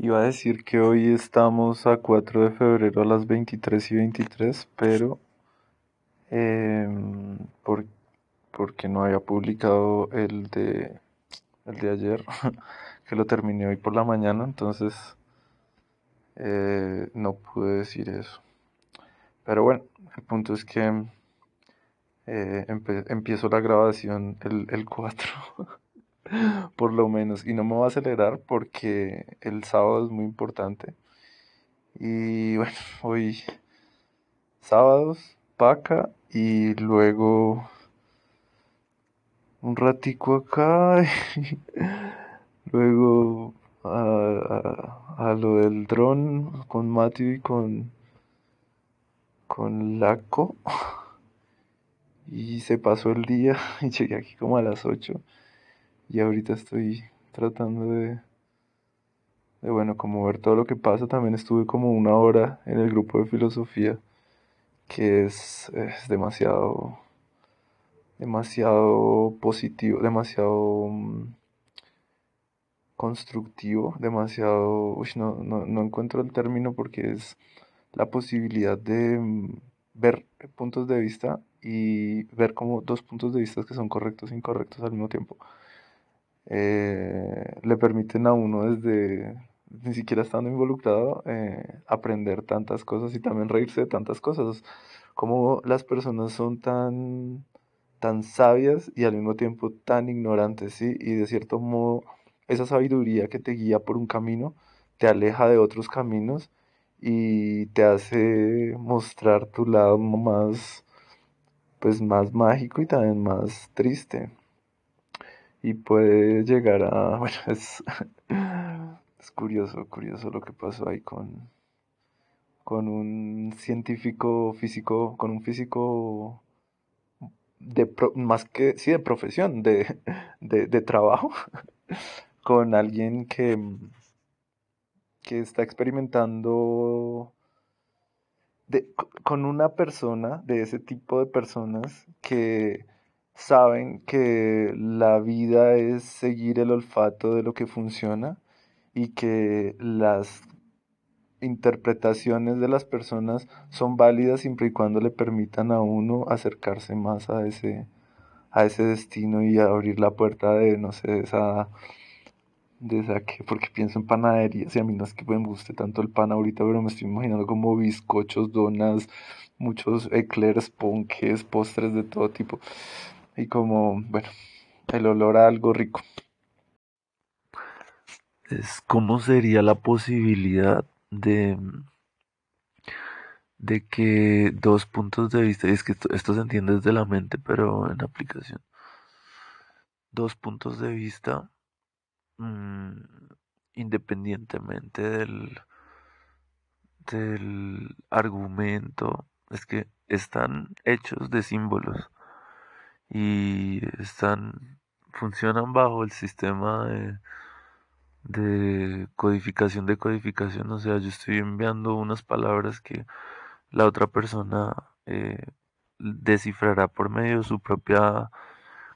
Iba a decir que hoy estamos a 4 de febrero a las 23 y 23, pero em, por- porque no había publicado el de, el de ayer, que lo terminé hoy por la mañana, entonces eh, no pude decir eso. Pero bueno, el punto es que eh, empiezo la grabación el, el 4. por lo menos. Y no me voy a acelerar porque el sábado es muy importante. Y bueno, hoy sábados, paca y luego un ratico acá. y luego a, a- lo del dron con Matthew y con, con Laco. Y se pasó el día y llegué aquí como a las 8. Y ahorita estoy tratando de, bueno, como ver todo lo que pasa. También estuve como una hora en el grupo de filosofía, que es, es demasiado, demasiado positivo, demasiado mm, constructivo, demasiado, uy, no, no, no encuentro el término porque es la posibilidad de mm, ver puntos de vista y ver como dos puntos de vista que son correctos e incorrectos al mismo tiempo eh, le permiten a uno desde, ni siquiera estando involucrado, eh, aprender tantas cosas y también reírse de tantas cosas. Como las personas son tan, tan sabias y al mismo tiempo tan ignorantes, ¿sí? Y de cierto modo, esa sabiduría que te guía por un camino, te aleja de otros caminos y te hace mostrar tu lado más, pues más mágico y también más triste y puede llegar a, bueno, es, es curioso, curioso lo que pasó ahí con, con un científico físico, con un físico de pro- más que, sí, de profesión, de, de, de trabajo, con alguien que, que está experimentando de- con una persona, de ese tipo de personas que saben que la vida es seguir el olfato de lo que funciona y que las interpretaciones de las personas son válidas siempre y cuando le permitan a uno acercarse más a ese, a ese destino y abrir la puerta de, no sé, de esa, de esa que, porque pienso en panaderías y a mí no es que me guste tanto el pan ahorita, pero me estoy imaginando como bizcochos, donas, muchos eclairs, ponques, postres de todo tipo y como, bueno, el olor a algo rico. Es cómo sería la posibilidad de, de que dos puntos de vista, y es que esto, esto se entiende desde la mente, pero en aplicación, dos puntos de vista, mm, independientemente del, del argumento, es que están hechos de símbolos y están, funcionan bajo el sistema de de codificación de codificación, o sea, yo estoy enviando unas palabras que la otra persona eh, descifrará por medio de su propia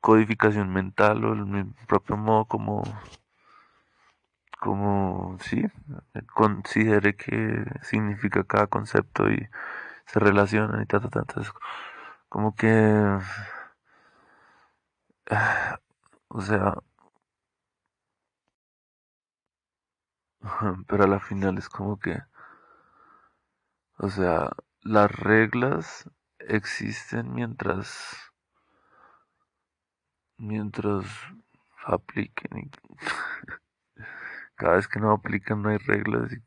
codificación mental o el propio modo como, como, sí, considere que significa cada concepto y se relacionan y ta, ta, ta, entonces, como que, o sea, pero a la final es como que, o sea, las reglas existen mientras, mientras apliquen cada vez que no aplican no hay reglas y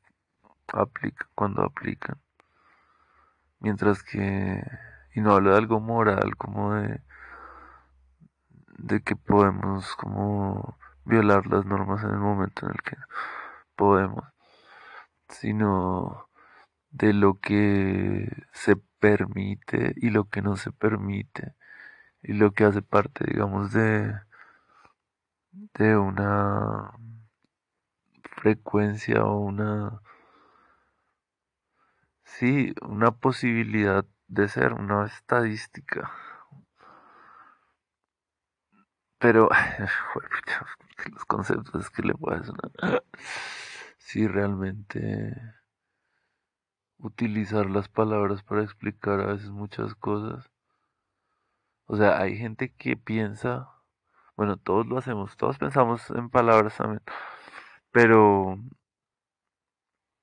aplican cuando aplican. Mientras que, y no hablo de algo moral, como de, de que podemos como violar las normas en el momento en el que podemos, sino de lo que se permite y lo que no se permite y lo que hace parte, digamos, de, de una frecuencia o una, sí, una posibilidad de ser, una estadística. Pero, los conceptos que le a sonar. si realmente utilizar las palabras para explicar a veces muchas cosas. O sea, hay gente que piensa, bueno, todos lo hacemos, todos pensamos en palabras también, pero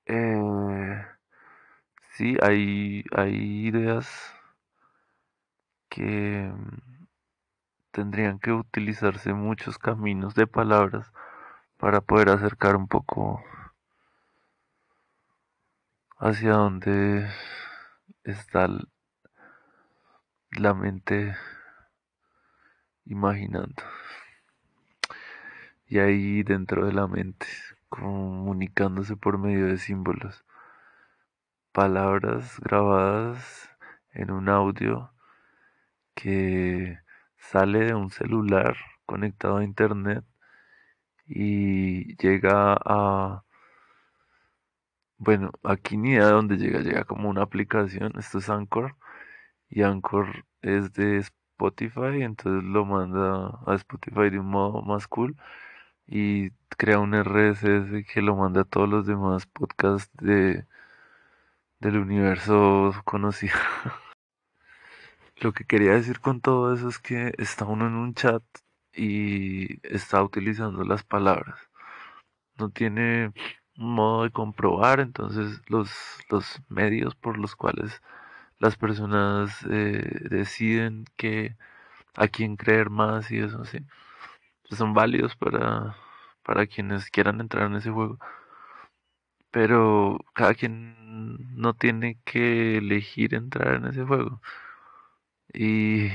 eh, sí, hay, hay ideas que tendrían que utilizarse muchos caminos de palabras para poder acercar un poco hacia donde está la mente imaginando. Y ahí dentro de la mente, comunicándose por medio de símbolos, palabras grabadas en un audio que sale de un celular conectado a internet y llega a bueno, aquí ni idea de dónde llega, llega como una aplicación, esto es Anchor, y Anchor es de Spotify, entonces lo manda a Spotify de un modo más cool y crea un RSS que lo manda a todos los demás podcasts de, del universo conocido. Lo que quería decir con todo eso es que está uno en un chat y está utilizando las palabras. No tiene modo de comprobar, entonces los, los medios por los cuales las personas eh, deciden que a quién creer más y eso sí, pues son válidos para, para quienes quieran entrar en ese juego. Pero cada quien no tiene que elegir entrar en ese juego. Y,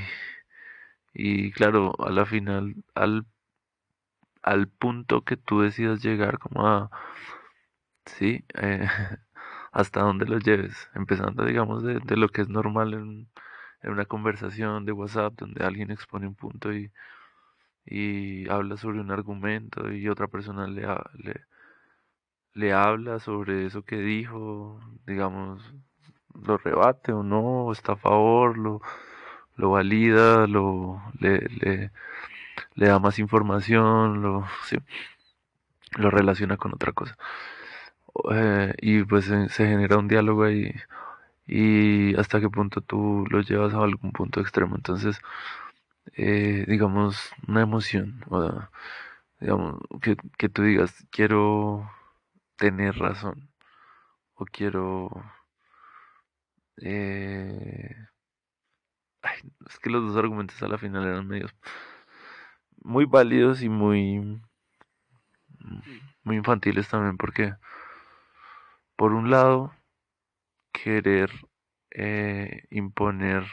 y claro, a la final, al, al punto que tú decidas llegar, como a, sí, eh, hasta donde lo lleves, empezando, digamos, de, de lo que es normal en, una conversación de WhatsApp, donde alguien expone un punto y, y habla sobre un argumento y otra persona le, le, le habla sobre eso que dijo, digamos, lo rebate o no, está a favor, lo lo valida, lo, le, le, le da más información, lo, sí, lo relaciona con otra cosa. Eh, y pues se, genera un diálogo ahí y hasta qué punto tú lo llevas a algún punto extremo. Entonces, eh, digamos, una emoción, o, digamos, que, que tú digas, quiero tener razón o quiero... Eh, es que los dos argumentos a la final eran medios muy válidos y muy muy infantiles también porque por un lado querer eh, imponer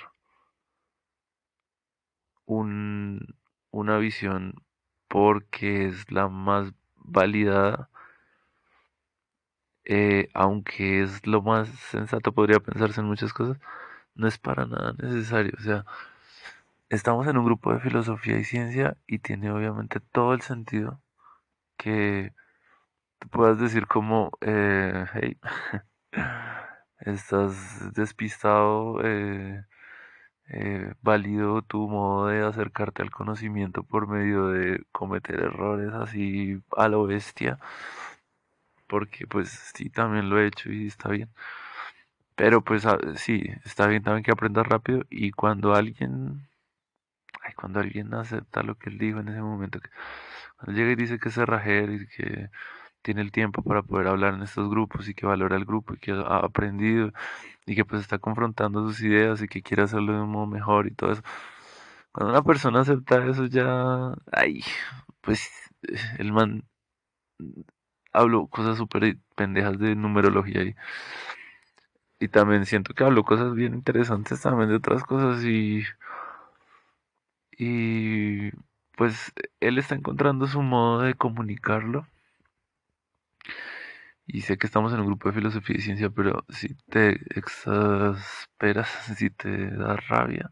un, una visión porque es la más validada eh, aunque es lo más sensato podría pensarse en muchas cosas no es para nada necesario. O sea, estamos en un grupo de filosofía y ciencia y tiene obviamente todo el sentido que puedas decir como, eh, hey, estás despistado, eh, eh, válido tu modo de acercarte al conocimiento por medio de cometer errores así a lo bestia, porque pues sí, también lo he hecho y está bien. Pero pues ah, sí, está bien también que aprendas rápido y cuando alguien, ay, cuando alguien acepta lo que él dijo en ese momento, cuando llega y dice que es cerrajero y que tiene el tiempo para poder hablar en estos grupos y que valora el grupo y que ha aprendido y que pues está confrontando sus ideas y que quiere hacerlo de un modo mejor y todo eso. Cuando una persona acepta eso ya, ay, pues el man habló cosas súper pendejas de numerología y y también siento que habló cosas bien interesantes también de otras cosas y y pues él está encontrando su modo de comunicarlo. Y sé que estamos en un grupo de filosofía y ciencia pero si te exasperas si te da rabia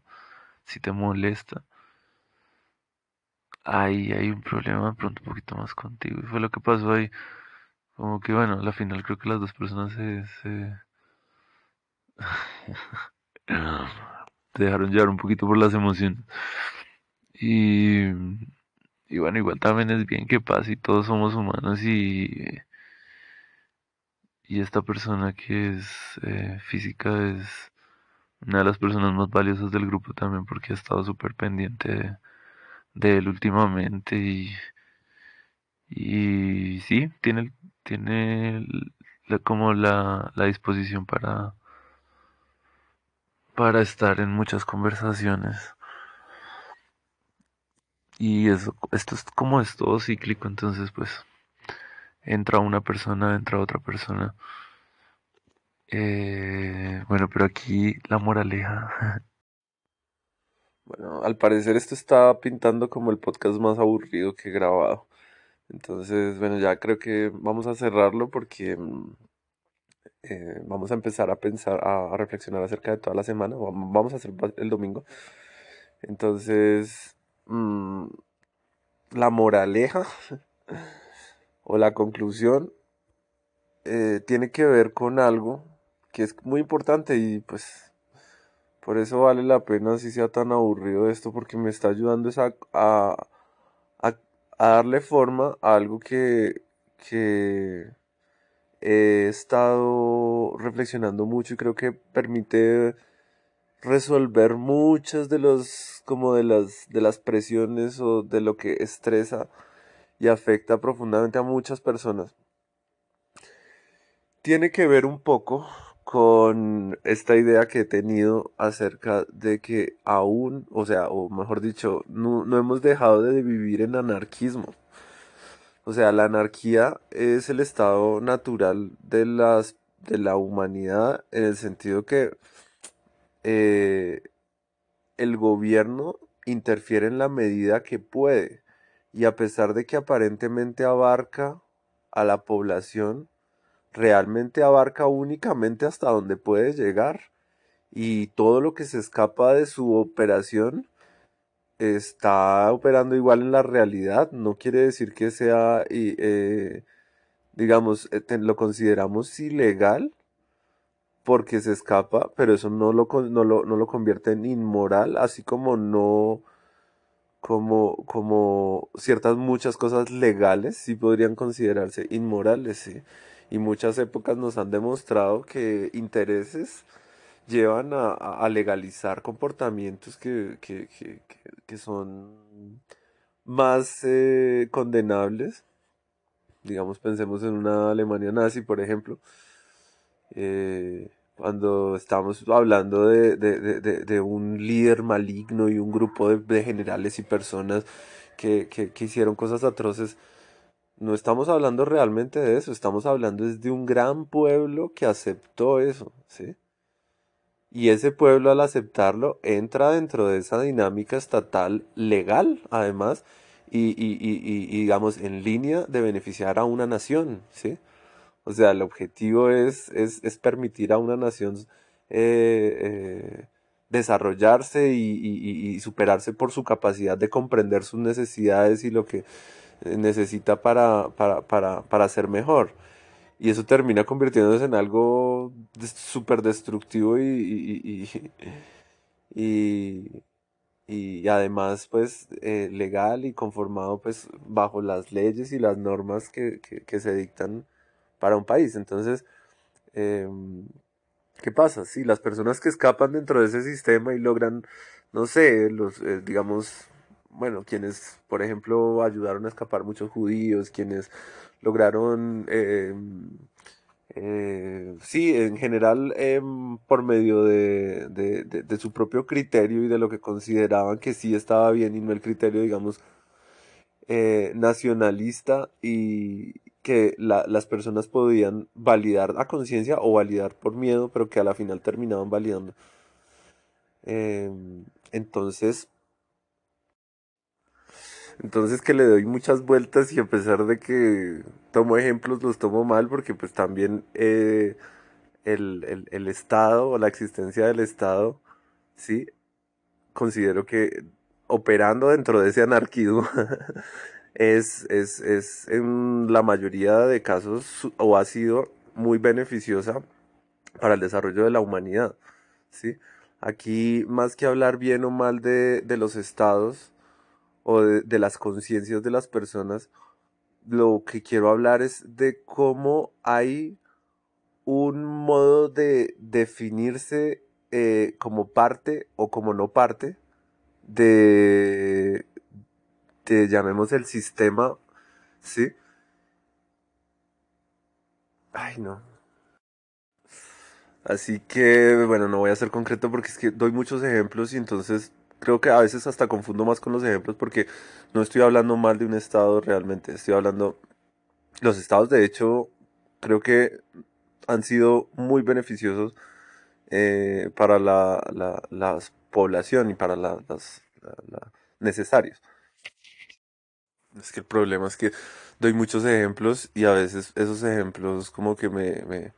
si te molesta ahí hay un problema de pronto un poquito más contigo. Y fue lo que pasó ahí. Como que bueno al final creo que las dos personas se, se te dejaron llevar un poquito por las emociones. Y, y bueno, igual también es bien que pase y todos somos humanos y, y esta persona que es eh, física es una de las personas más valiosas del grupo también porque ha estado súper pendiente de, él últimamente y, y sí, tiene, tiene como la, la disposición para, para estar en muchas conversaciones. Y eso, esto es como es todo cíclico, entonces pues entra una persona, entra otra persona. Eh, bueno, pero aquí la moraleja. Bueno, al parecer esto está pintando como el podcast más aburrido que he grabado. Entonces, bueno, ya creo que vamos a cerrarlo porque mm, eh, vamos a empezar a pensar, a, reflexionar acerca de toda la semana. Vamos a hacer el domingo. Entonces, mm, la moraleja o la conclusión eh, tiene que ver con algo que es muy importante y pues por eso vale la pena si sea tan aburrido esto porque me está ayudando a, a, darle forma a algo que, que he estado reflexionando mucho y creo que permite resolver muchas de los como de las de las presiones o de lo que estresa y afecta profundamente a muchas personas. Tiene que ver un poco con esta idea que he tenido acerca de que aún, o sea, o mejor dicho, no, no hemos dejado de vivir en anarquismo. O sea, la anarquía es el estado natural de, las, de la humanidad en el sentido que eh, el gobierno interfiere en la medida que puede. Y a pesar de que aparentemente abarca a la población, realmente abarca únicamente hasta donde puede llegar. Y todo lo que se escapa de su operación está operando igual en la realidad. No quiere decir que sea, eh, digamos, eh, lo consideramos ilegal porque se escapa, pero eso no lo, no lo, no lo convierte en inmoral, así como no, como, como ciertas muchas cosas legales sí podrían considerarse inmorales, ¿sí? Y muchas épocas nos han demostrado que intereses llevan a, legalizar comportamientos que, que, que, que son más eh, condenables. Digamos, pensemos en una Alemania nazi, por ejemplo. Eh, cuando estamos hablando de, de, de, de, un líder maligno y un grupo de, generales y personas que, que, que, hicieron cosas atroces, no estamos hablando realmente de eso, estamos hablando de un gran pueblo que aceptó eso, ¿sí? Y ese pueblo al aceptarlo entra dentro de esa dinámica estatal legal, además, y, y, y, digamos, en línea de beneficiar a una nación, ¿sí? O sea, el objetivo es, es, es permitir a una nación eh, eh, desarrollarse y, superarse por su capacidad de comprender sus necesidades y lo que necesita para, para, para, para ser mejor. Y eso termina convirtiéndose en algo súper destructivo y, y, y, además pues legal y conformado pues bajo las leyes y las normas que, que, que se dictan para un país. Entonces, em, ¿qué pasa? Si las personas que escapan dentro de ese sistema y logran, no sé, los, eh, digamos, bueno, quienes, por ejemplo, ayudaron a escapar muchos judíos, quienes lograron, em, eh, sí, en general, em, por medio de, de, su propio criterio y de lo que consideraban que sí estaba bien y no el criterio, digamos, eh, nacionalista y, que las personas podían validar a conciencia o validar por miedo, pero que a la final terminaban validando. Em, entonces, entonces que le doy muchas vueltas y a pesar de que tomo ejemplos, los tomo mal porque pues también eh, el, el Estado o la existencia del Estado, sí, considero que operando dentro de ese anarquismo es, es, es en la mayoría de casos o ha sido muy beneficiosa para el desarrollo de la humanidad. ¿sí? Aquí, más que hablar bien o mal de, de los estados o de, las conciencias de las personas, lo que quiero hablar es de cómo hay un modo de definirse eh, como parte o como no parte de, de, llamemos el sistema, ¿sí? Ay, no. Así que, bueno, no voy a ser concreto porque es que doy muchos ejemplos y entonces creo que a veces hasta confundo más con los ejemplos porque no estoy hablando mal de un estado realmente, estoy hablando, los estados de hecho creo que han sido muy beneficiosos eh, para la, la, población y para la, las necesarios. Es que el problema es que doy muchos ejemplos y a veces esos ejemplos como que me,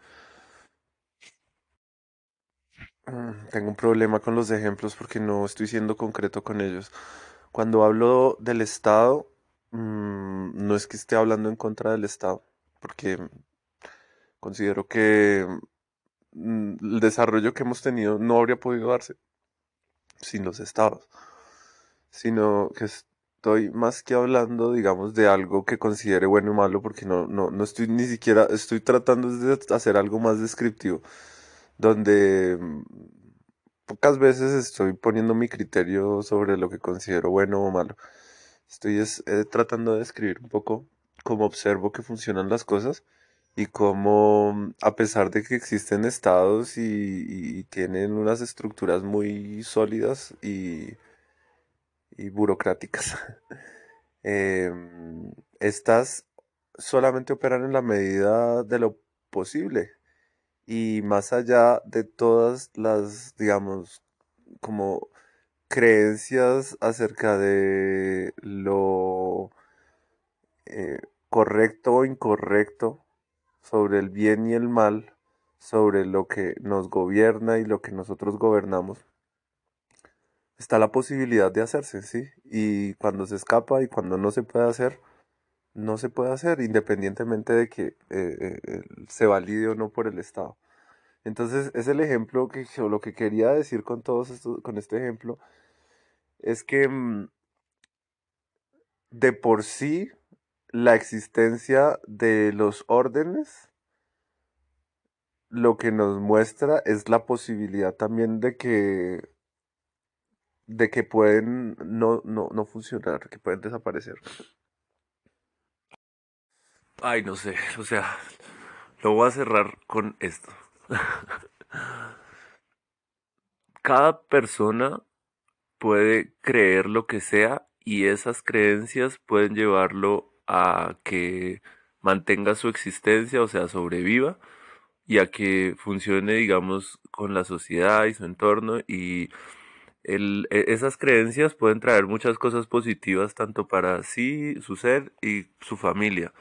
Tengo un problema con los ejemplos porque no estoy siendo concreto con ellos. Cuando hablo del Estado, mm, no es que esté hablando en contra del Estado, porque considero que mm, el desarrollo que hemos tenido no habría podido darse sin los Estados, sino que estoy más que hablando, digamos, de algo que considere bueno y malo, porque no, no, no estoy ni siquiera, estoy tratando de hacer algo más descriptivo donde mm, pocas veces estoy poniendo mi criterio sobre lo que considero bueno o malo. Estoy eh, tratando de describir un poco cómo observo que funcionan las cosas y cómo, mm, a pesar de que existen estados y, tienen unas estructuras muy sólidas y, burocráticas, em, estas solamente operan en la medida de lo posible y más allá de todas las, digamos, como creencias acerca de lo eh, correcto o incorrecto, sobre el bien y el mal, sobre lo que nos gobierna y lo que nosotros gobernamos, está la posibilidad de hacerse, ¿sí? Y cuando se escapa y cuando no se puede hacer, no se puede hacer independientemente de que eh, eh, se valide o no por el Estado. Entonces, es el ejemplo que lo que quería decir con todos estos, con este ejemplo es que mm, de por sí la existencia de los órdenes lo que nos muestra es la posibilidad también de que de que pueden no, no, no funcionar, que pueden desaparecer. Ay, no sé, o sea, lo voy a cerrar con esto. Cada persona puede creer lo que sea y esas creencias pueden llevarlo a que mantenga su existencia, o sea, sobreviva y a que funcione, digamos, con la sociedad y su entorno y el, e, esas creencias pueden traer muchas cosas positivas tanto para sí, su ser y su familia.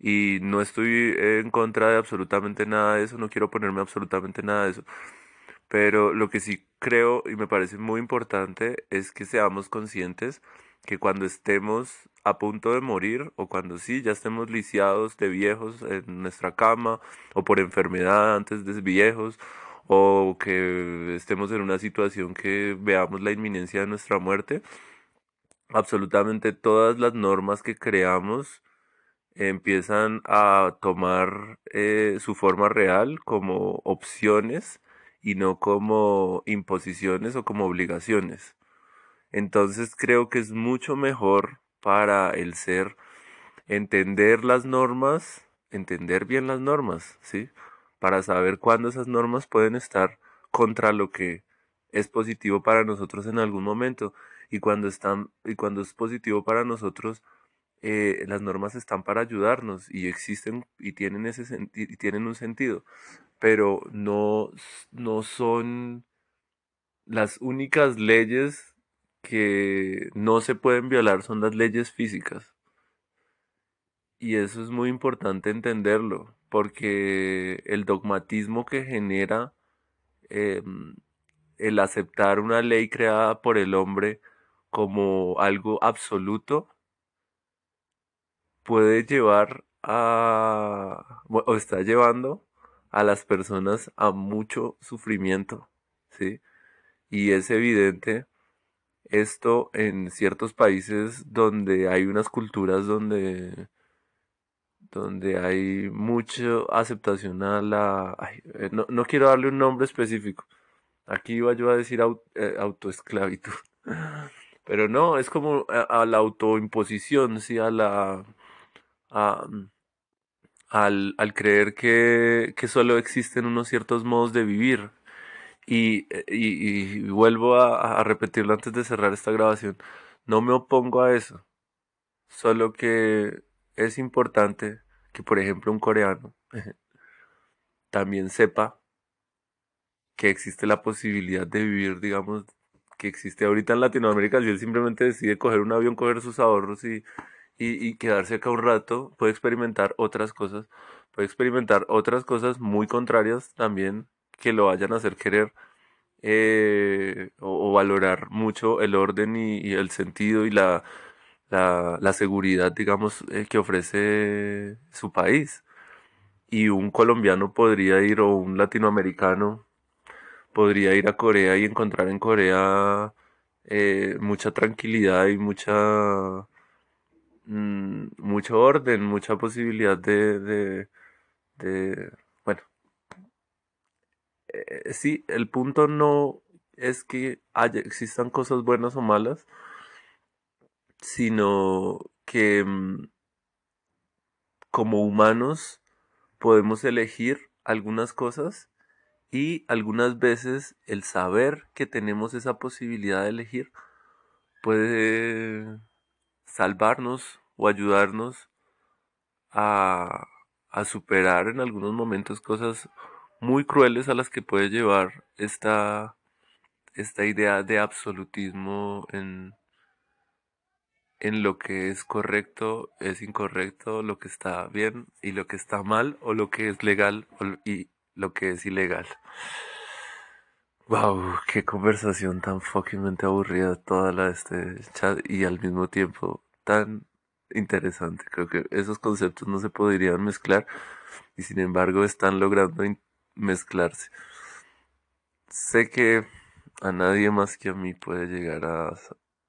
Y no estoy en contra de absolutamente nada de eso, no quiero ponerme absolutamente nada de eso. Pero lo que sí creo y me parece muy importante es que seamos conscientes que cuando estemos a punto de morir o cuando sí ya estemos lisiados de viejos en nuestra cama o por enfermedad antes de viejos o que estemos en una situación que veamos la inminencia de nuestra muerte, absolutamente todas las normas que creamos empiezan a tomar eh, su forma real como opciones y no como imposiciones o como obligaciones. Entonces creo que es mucho mejor para el ser entender las normas, entender bien las normas, ¿sí? Para saber cuándo esas normas pueden estar contra lo que es positivo para nosotros en algún momento y cuando están y cuando es positivo para nosotros eh, las normas están para ayudarnos y existen y tienen, ese y tienen un sentido, pero no, no son las únicas leyes que no se pueden violar, son las leyes físicas. Y eso es muy importante entenderlo, porque el dogmatismo que genera em, el aceptar una ley creada por el hombre como algo absoluto, puede llevar a, o está llevando a las personas a mucho sufrimiento, ¿sí? Y es evidente esto en ciertos países donde hay unas culturas donde donde hay mucha aceptación a la... Eh, no, no, quiero darle un nombre específico. Aquí iba yo a decir eh, autoesclavitud. Pero no, es como a, la autoimposición, sí, a la... al, al, creer que, que solo existen unos ciertos modos de vivir. Y, y, vuelvo a, a repetirlo antes de cerrar esta grabación. No me opongo a eso. Solo que es importante que, por ejemplo, un coreano también sepa que existe la posibilidad de vivir, digamos, que existe ahorita en Latinoamérica, si él simplemente decide coger un avión, coger sus ahorros y, y, quedarse acá un rato, puede experimentar otras cosas, puede experimentar otras cosas muy contrarias también que lo vayan a hacer querer eh, o, valorar mucho el orden y el sentido y la, la, seguridad, digamos, eh, que ofrece su país. Y un colombiano podría ir, o un latinoamericano, podría ir a Corea y encontrar en Corea eh, mucha tranquilidad y mucha mm, mucho orden, mucha posibilidad de, de, bueno, eh, sí, el punto no es que haya, existan cosas buenas o malas, sino que mm, como humanos podemos elegir algunas cosas y algunas veces el saber que tenemos esa posibilidad de elegir puede salvarnos o ayudarnos a, superar en algunos momentos cosas muy crueles a las que puede llevar esta, esta idea de absolutismo en, en lo que es correcto, es incorrecto, lo que está bien y lo que está mal, o lo que es legal y lo que es ilegal. Wow, qué conversación tan fuckingmente aburrida toda la de este chat y al mismo tiempo tan interesante. Creo que esos conceptos no se podrían mezclar y sin embargo están logrando mezclarse. Sé que a nadie más que a mí puede llegar a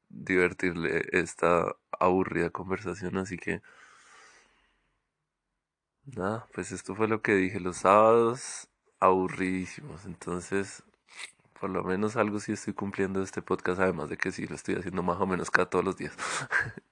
divertirle esta aburrida conversación, así que nada, pues esto fue lo que dije, los sábados aburridísimos, entonces por lo menos algo sí estoy cumpliendo este podcast, además de que sí lo estoy haciendo más o menos cada todos los días.